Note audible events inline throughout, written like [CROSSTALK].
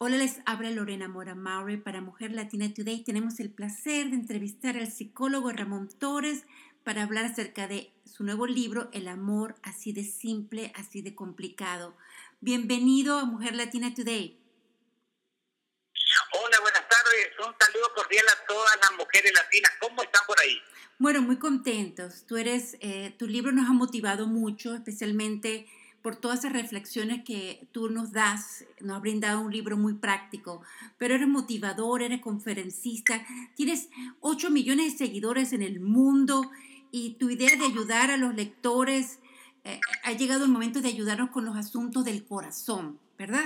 Hola, les habla Lorena Mora Maury para Mujer Latina Today. Tenemos el placer de entrevistar al psicólogo Ramón Torres para hablar acerca de su nuevo libro, El amor así de simple, así de complicado. Bienvenido a Mujer Latina Today. Hola, buenas tardes. Un saludo cordial a todas las mujeres latinas. ¿Cómo están por ahí? Bueno, muy contentos. Tú eres, eh, tu libro nos ha motivado mucho, especialmente por todas esas reflexiones que tú nos das. Nos has brindado un libro muy práctico, pero eres motivador, eres conferencista, tienes 8 millones de seguidores en el mundo y tu idea de ayudar a los lectores, eh, ha llegado el momento de ayudarnos con los asuntos del corazón, ¿verdad?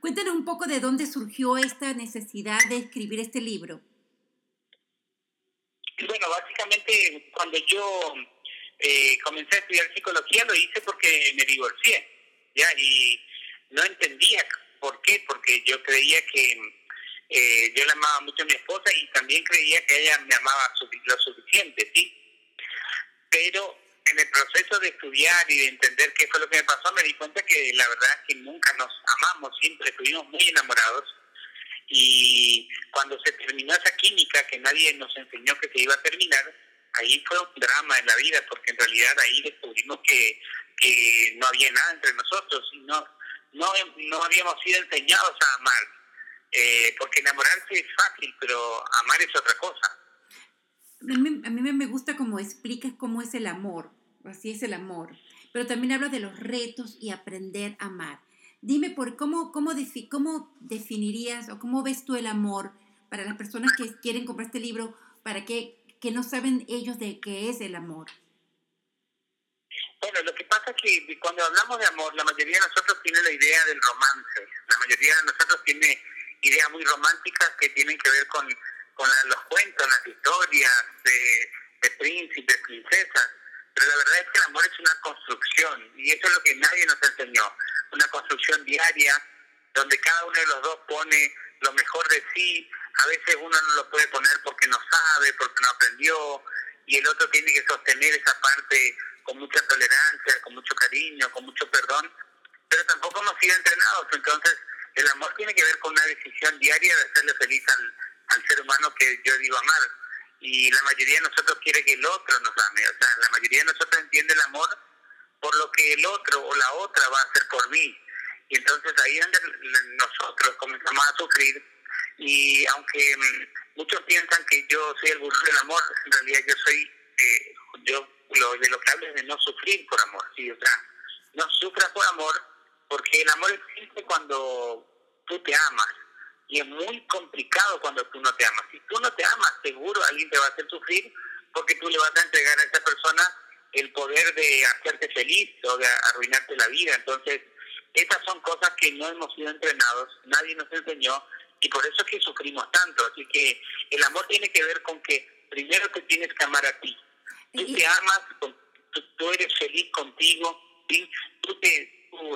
Cuéntanos un poco de dónde surgió esta necesidad de escribir este libro. Bueno, básicamente cuando yo eh, comencé a estudiar psicología lo hice porque me divorcié, ¿ya? Y no entendía por qué, porque yo creía que eh, yo le amaba mucho a mi esposa y también creía que ella me amaba lo suficiente, ¿sí? Pero en el proceso de estudiar y de entender qué fue lo que me pasó, me di cuenta que la verdad es que nunca nos amamos, siempre estuvimos muy enamorados. Y cuando se terminó esa química que nadie nos enseñó que se iba a terminar, ahí fue un drama en la vida, porque en realidad ahí descubrimos que, que no había nada entre nosotros y no, no, no habíamos sido enseñados a amar. Eh, porque enamorarse es fácil, pero amar es otra cosa. A mí, a mí me gusta cómo explicas cómo es el amor, así es el amor, pero también habla de los retos y aprender a amar. Dime, por cómo, cómo, cómo definirías o cómo ves tú el amor para las personas que quieren comprar este libro, para que que no saben ellos de qué es el amor? Bueno, lo que pasa es que cuando hablamos de amor, la mayoría de nosotros tiene la idea del romance. La mayoría de nosotros tiene ideas muy románticas que tienen que ver con, con los cuentos, las historias de, de príncipes, princesas. Pero la verdad es que el amor es una construcción y eso es lo que nadie nos enseñó. Una construcción diaria donde cada uno de los dos pone lo mejor de sí, a veces uno no lo puede poner porque no sabe, porque no aprendió, y el otro tiene que sostener esa parte con mucha tolerancia, con mucho cariño, con mucho perdón, pero tampoco hemos sido entrenados, entonces el amor tiene que ver con una decisión diaria de hacerle feliz al, al ser humano que yo digo amar, y la mayoría de nosotros quiere que el otro nos ame, o sea, la mayoría de nosotros entiende el amor por lo que el otro o la otra va a hacer por mí, y entonces ahí es donde nosotros comenzamos a sufrir y aunque mm, muchos piensan que yo soy el burro del amor, en realidad yo soy, eh, yo lo, de lo que hablo es de no sufrir por amor, ¿sí? o sea, no sufras por amor, porque el amor existe cuando tú te amas, y es muy complicado cuando tú no te amas. Si tú no te amas, seguro alguien te va a hacer sufrir, porque tú le vas a entregar a esa persona el poder de hacerte feliz o de arruinarte la vida. Entonces, esas son cosas que no hemos sido entrenados, nadie nos enseñó, y por eso es que sufrimos tanto. Así que el amor tiene que ver con que primero te tienes que amar a ti. Tú te amas, tú, eres feliz contigo, tú te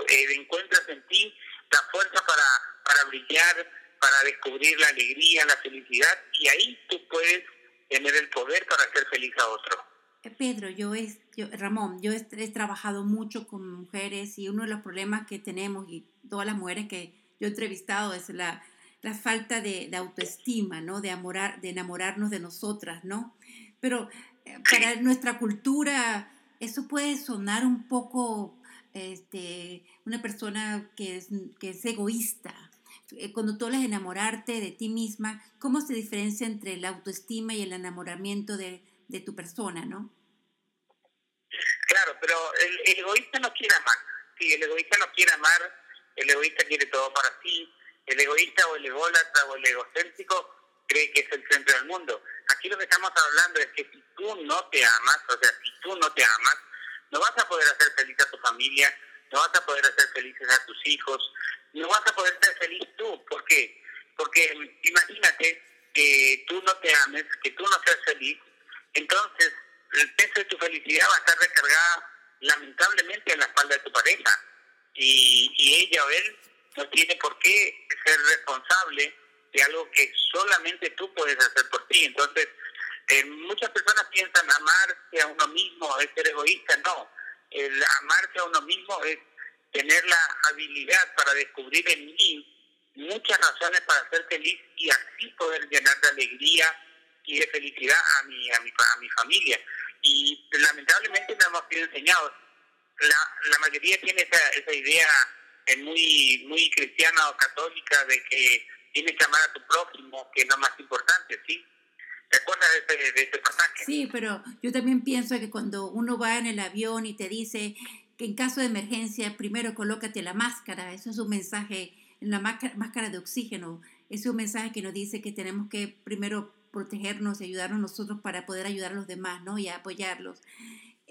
eh, encuentras en ti la fuerza para, para brillar, para descubrir la alegría, la felicidad, y ahí tú puedes tener el poder para hacer feliz a otro. Eh, Pedro, yo es, yo, Ramón, yo he, he, trabajado mucho con mujeres y uno de los problemas que tenemos y todas las mujeres que yo he entrevistado es la, la falta de, autoestima, ¿no? De, amorar, de enamorarnos de nosotras, ¿no? Pero eh, para nuestra cultura eso puede sonar un poco este, una persona que es, que es egoísta. Eh, cuando tú hablas de enamorarte de ti misma, ¿cómo se diferencia entre la autoestima y el enamoramiento de, de tu persona, no? Claro, pero el, el egoísta no quiere amar. Sí, el egoísta no quiere amar, el egoísta quiere todo para sí, el egoísta o el ególatra o el egocéntrico cree que es el centro del mundo. Aquí lo que estamos hablando es que si tú no te amas, o sea, si tú no te amas, no vas a poder hacer feliz a tu familia, no vas a poder hacer felices a tus hijos, no vas a poder ser feliz tú. ¿Por qué? Porque imagínate que tú no te ames, que tú no seas feliz, entonces el peso de tu felicidad va a estar recargada lamentablemente en la espalda de tu pareja. Y, y ella o él no tiene por qué ser responsable de algo que solamente tú puedes hacer por ti. Entonces, eh, muchas personas piensan amarse a uno mismo es ser egoísta. No, el amarse a uno mismo es tener la habilidad para descubrir en mí muchas razones para ser feliz y así poder llenar de alegría y de felicidad a mi, a mi, a mi familia. Y lamentablemente no hemos sido enseñados. La, la mayoría tiene esa, esa idea eh, muy, muy cristiana o católica de que tienes que amar a tu prójimo, que es lo más importante, ¿sí? ¿Te acuerdas de ese, de ese pasaje? Sí, pero yo también pienso que cuando uno va en el avión y te dice que en caso de emergencia primero colócate la máscara, eso es un mensaje, la máscara de oxígeno, es un mensaje que nos dice que tenemos que primero protegernos y ayudarnos nosotros para poder ayudar a los demás, ¿no? Y apoyarlos.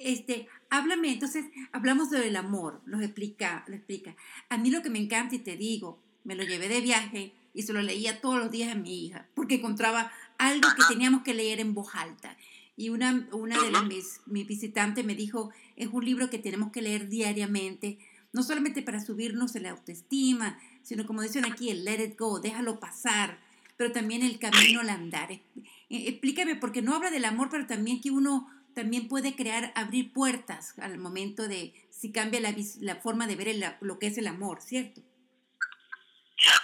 Este, háblame, entonces, hablamos del amor, lo explica, lo explica. A mí lo que me encanta y te digo, me lo llevé de viaje y se lo leía todos los días a mi hija, porque encontraba algo que teníamos que leer en voz alta. Y una, una de las, mis, mis visitantes me dijo, es un libro que tenemos que leer diariamente, no solamente para subirnos en la autoestima, sino como dicen aquí, el let it go, déjalo pasar, pero también el camino al andar. Eh, explícame, porque no habla del amor, pero también que uno también puede crear, abrir puertas al momento de si cambia la, la forma de ver lo que es el amor, ¿cierto?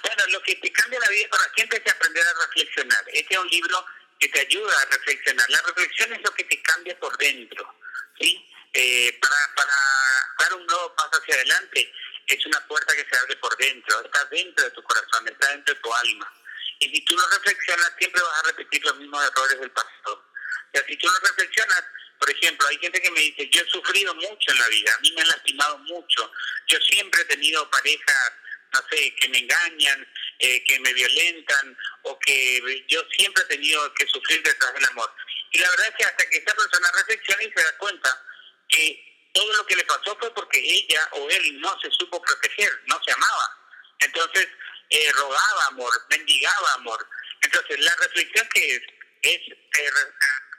Bueno, lo que te cambia la vida para siempre es aprender a reflexionar. Este es un libro que te ayuda a reflexionar. La reflexión es lo que te cambia por dentro, ¿sí? Eh, para, para dar un nuevo paso hacia adelante es una puerta que se abre por dentro, está dentro de tu corazón, está dentro de tu alma. Y si tú no reflexionas, siempre vas a repetir los mismos errores del pasado. Sea, si tú no reflexionas, por ejemplo, hay gente que me dice, yo he sufrido mucho en la vida, a mí me han lastimado mucho, yo siempre he tenido parejas, no sé, que me engañan, eh, que me violentan, o que yo siempre he tenido que sufrir detrás del amor. Y la verdad es que hasta que esa persona reflexiona y se da cuenta que todo lo que le pasó fue porque ella o él no se supo proteger, no se amaba. Entonces, eh, rogaba amor, mendigaba amor. Entonces, la reflexión que es, es eh,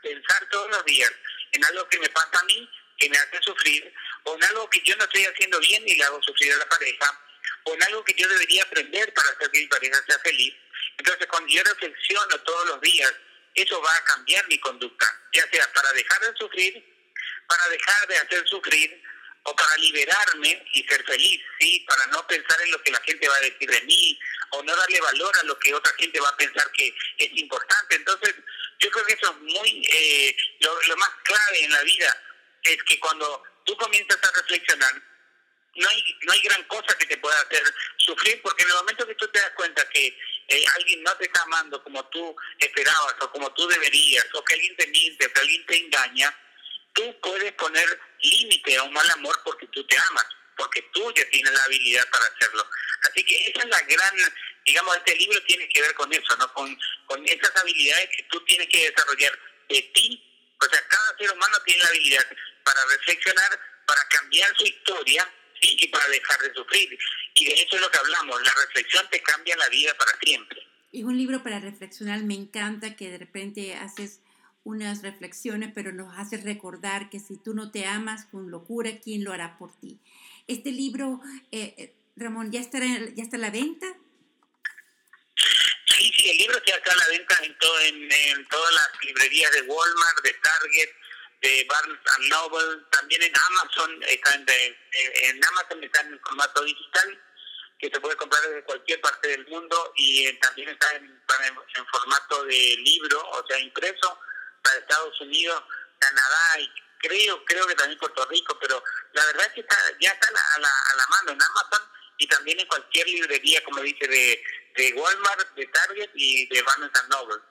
pensar todos los días en algo que me pasa a mí, que me hace sufrir, o en algo que yo no estoy haciendo bien y le hago sufrir a la pareja, o en algo que yo debería aprender para hacer que mi pareja sea feliz. Entonces, cuando yo reflexiono todos los días, eso va a cambiar mi conducta, ya sea para dejar de sufrir, para dejar de hacer sufrir, o para liberarme y ser feliz, ¿sí? Para no pensar en lo que la gente va a decir de mí, o no darle valor a lo que otra gente va a pensar que es importante. Entonces, yo creo que eso es muy, eh, lo, más clave en la vida es que cuando tú comienzas a reflexionar, no hay, no hay gran cosa que te pueda hacer sufrir, porque en el momento que tú te das cuenta que eh, alguien no te está amando como tú esperabas o como tú deberías, o que alguien te miente, o que alguien te engaña, tú puedes poner límite a un mal amor porque tú te amas, porque tú ya tienes la habilidad para hacerlo. Así que esa es la gran, digamos, este libro tiene que ver con eso, ¿no? Con, con esas habilidades que tú tienes que desarrollar de ti. O sea, cada ser humano tiene la habilidad para reflexionar, para cambiar su historia y para dejar de sufrir. Y de eso es lo que hablamos, la reflexión te cambia la vida para siempre. Y un libro para reflexionar, me encanta que de repente haces unas reflexiones, pero nos hace recordar que si tú no te amas con locura, ¿quién lo hará por ti? Este libro, eh, eh, Ramón, ¿ya está, ¿ya está a la venta? Sí, sí, el libro ya está a la venta en, todas las librerías de Walmart, de Target, de Barnes Noble, también en Amazon, está en, Amazon está en formato digital, que se puede comprar desde cualquier parte del mundo y eh, también está en, formato de libro, o sea, impreso, para Estados Unidos, Canadá y creo, creo que también Puerto Rico, pero la verdad es que está, ya está a la, mano en Amazon y también en cualquier librería, como dice, de, de Walmart, de Target y de Barnes Noble.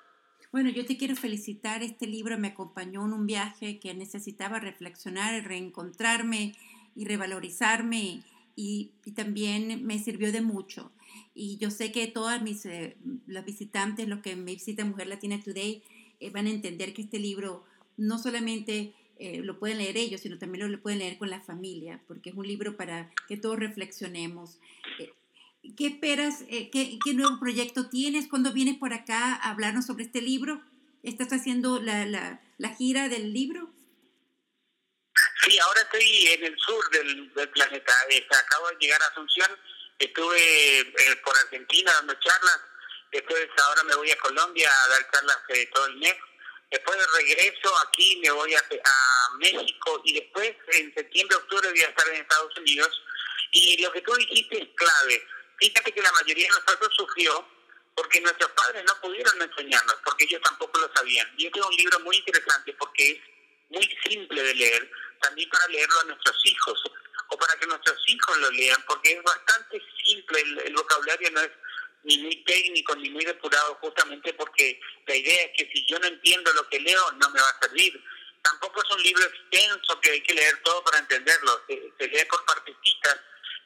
Bueno, yo te quiero felicitar. Este libro me acompañó en un viaje que necesitaba reflexionar, reencontrarme y revalorizarme y, también me sirvió de mucho. Y yo sé que todas mis eh, los visitantes, los que me visitan Mujer Latina Today, eh, van a entender que este libro no solamente eh, lo pueden leer ellos, sino también lo, pueden leer con la familia, porque es un libro para que todos reflexionemos. Eh, ¿Qué esperas? qué, nuevo proyecto tienes? ¿Cuándo vienes por acá a hablarnos sobre este libro? ¿Estás haciendo la, la, la gira del libro? Sí, ahora estoy en el sur del, del planeta. acabo de llegar a Asunción. Estuve por Argentina dando charlas después ahora me voy a Colombia a dar charlas eh, todo el mes, después regreso aquí, me voy a, a México y después en septiembre, octubre voy a estar en Estados Unidos. Y lo que tú dijiste es clave, fíjate que la mayoría de nosotros sufrió porque nuestros padres no pudieron enseñarnos, porque ellos tampoco lo sabían. Y este es un libro muy interesante porque es muy simple de leer, también para leerlo a nuestros hijos o para que nuestros hijos lo lean, porque es bastante simple, el, vocabulario no es ni muy técnico ni muy depurado, justamente porque la idea es que si yo no entiendo lo que leo, no me va a servir. Tampoco es un libro extenso que hay que leer todo para entenderlo, se, se lee por partecitas.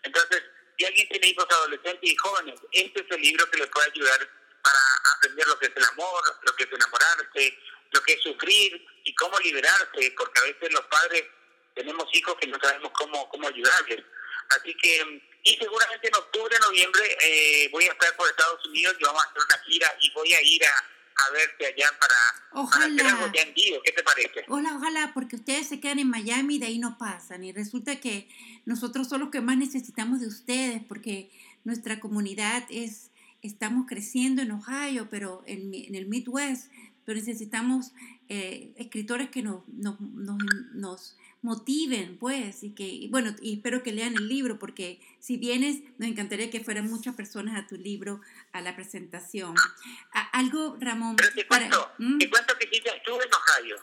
Entonces, si alguien tiene hijos adolescentes y jóvenes, este es el libro que les puede ayudar para aprender lo que es el amor, lo que es enamorarse, lo que es sufrir y cómo liberarse, porque a veces los padres tenemos hijos que no sabemos cómo, cómo ayudarles. Así que, y seguramente en octubre, noviembre, eh, voy a estar por Estados Unidos y vamos a hacer una gira y voy a ir a, a verte allá para, ojalá. hacer algo ya en vivo. ¿Qué te parece? Ojalá, ojalá, porque ustedes se quedan en Miami y de ahí no pasan. Y resulta que nosotros somos los que más necesitamos de ustedes, porque nuestra comunidad es, estamos creciendo en Ohio, pero en, en el Midwest, pero necesitamos eh, escritores que nos, nos, nos, nos motiven, pues, y que, bueno, y espero que lean el libro, porque si vienes, nos encantaría que fueran muchas personas a tu libro, a la presentación. algo, Ramón. Pero te cuento, ¿Mm? te cuento que yo ya estuve en Ohio.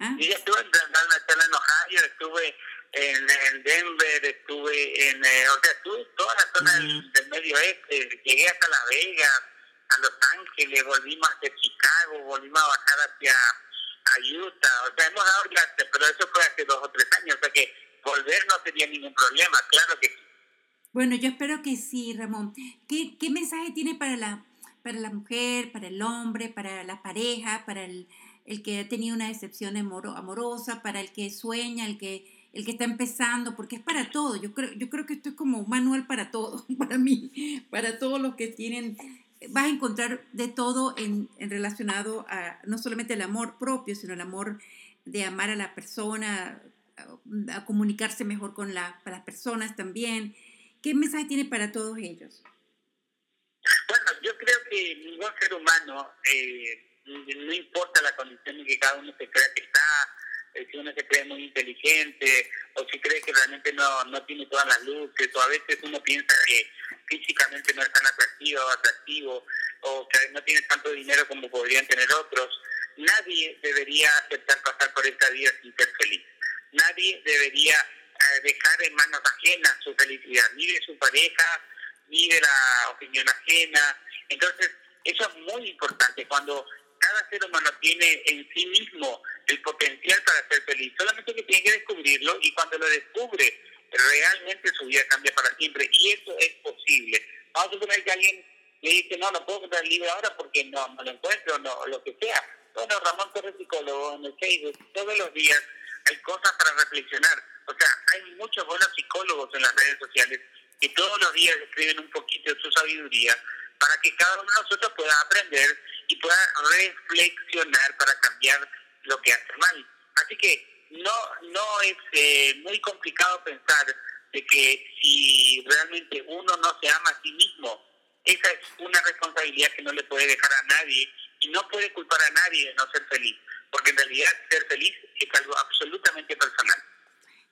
¿Ah? Yo ya estuve en, en Ohio, estuve en, Denver, estuve en, eh, o sea, estuve en toda la zona del, del, medio oeste, llegué hasta Las Vegas, a Los Ángeles, volvimos hacia Chicago, volvimos a bajar hacia ayuda, o sea, hemos dado clases, pero eso fue hace dos o tres años, o sea que volver no sería ningún problema, claro que sí. Bueno, yo espero que sí, Ramón. ¿Qué, qué mensaje tiene para la, para la mujer, para el hombre, para la pareja, para el, el que ha tenido una decepción amorosa, para el que sueña, el que el que está empezando, porque es para todo. Yo creo, yo creo que esto es como un manual para todo, [LAUGHS] para mí, para todos los que tienen vas a encontrar de todo en, relacionado a no solamente el amor propio, sino el amor de amar a la persona, a, comunicarse mejor con la, las personas también. ¿Qué mensaje tiene para todos ellos? Bueno, yo creo que ningún ser humano, eh, no importa la condición en que cada uno se crea que está, si uno se cree muy inteligente o si cree que realmente no, no tiene todas las luces o a veces uno piensa que físicamente no es tan atractivo o atractivo o que no tiene tanto dinero como podrían tener otros, nadie debería aceptar pasar por esta vida sin ser feliz. Nadie debería eh, dejar en manos ajenas su felicidad, ni de su pareja, ni de la opinión ajena. Entonces, eso es muy importante. Cuando cada ser humano tiene en sí mismo el potencial para ser feliz, solamente que tiene que descubrirlo y cuando lo descubre, realmente su vida cambia para siempre y eso es posible. Vamos a suponer que alguien le dice, no, no puedo comprar el libro ahora porque no, no lo encuentro, no, lo que sea. Bueno, Ramón Torres, psicólogo, en el Facebook, todos los días hay cosas para reflexionar. O sea, hay muchos buenos psicólogos en las redes sociales que todos los días escriben un poquito de su sabiduría para que cada uno de nosotros pueda aprender y pueda reflexionar para cambiar lo que hace mal. Así que no, no es eh, muy complicado pensar de que si realmente uno no se ama a sí mismo, esa es una responsabilidad que no le puede dejar a nadie y no puede culpar a nadie de no ser feliz, porque en realidad ser feliz es algo absolutamente personal.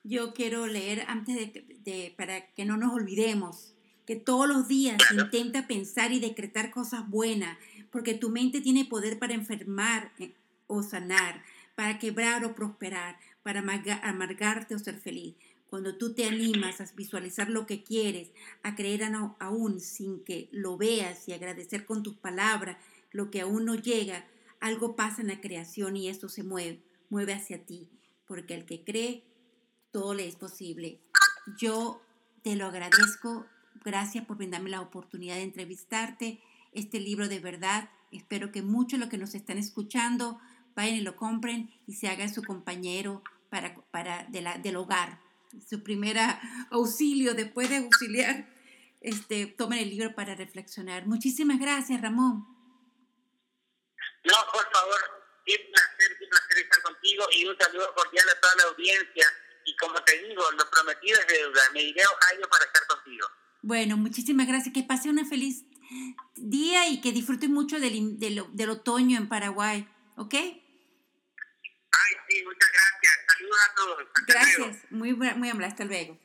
Yo quiero leer antes de, de para que no nos olvidemos que todos los días intenta pensar y decretar cosas buenas, porque tu mente tiene poder para enfermar eh, o sanar, para quebrar o prosperar, para amargarte o ser feliz. Cuando tú te animas a visualizar lo que quieres, a creer aún sin que lo veas y agradecer con tus palabras lo que aún no llega, algo pasa en la creación y esto se mueve, mueve hacia ti, porque el que cree, todo le es posible. Yo te lo agradezco Gracias por brindarme la oportunidad de entrevistarte. Este libro de verdad, espero que muchos de los que nos están escuchando vayan y lo compren y se hagan su compañero para, para de la, del hogar. Su primer auxilio después de auxiliar, este, tomen el libro para reflexionar. Muchísimas gracias, Ramón. No, por favor, un placer, un placer estar contigo y un saludo cordial a toda la audiencia. Y como te digo, lo prometido es deuda. Me iré a Ohio para estar contigo. Bueno, muchísimas gracias. Que pase una feliz día y que disfrute mucho del, del, del otoño en Paraguay. ¿Ok? Muchas gracias. Saludos a todos. gracias. Muy, muy amable. Hasta luego.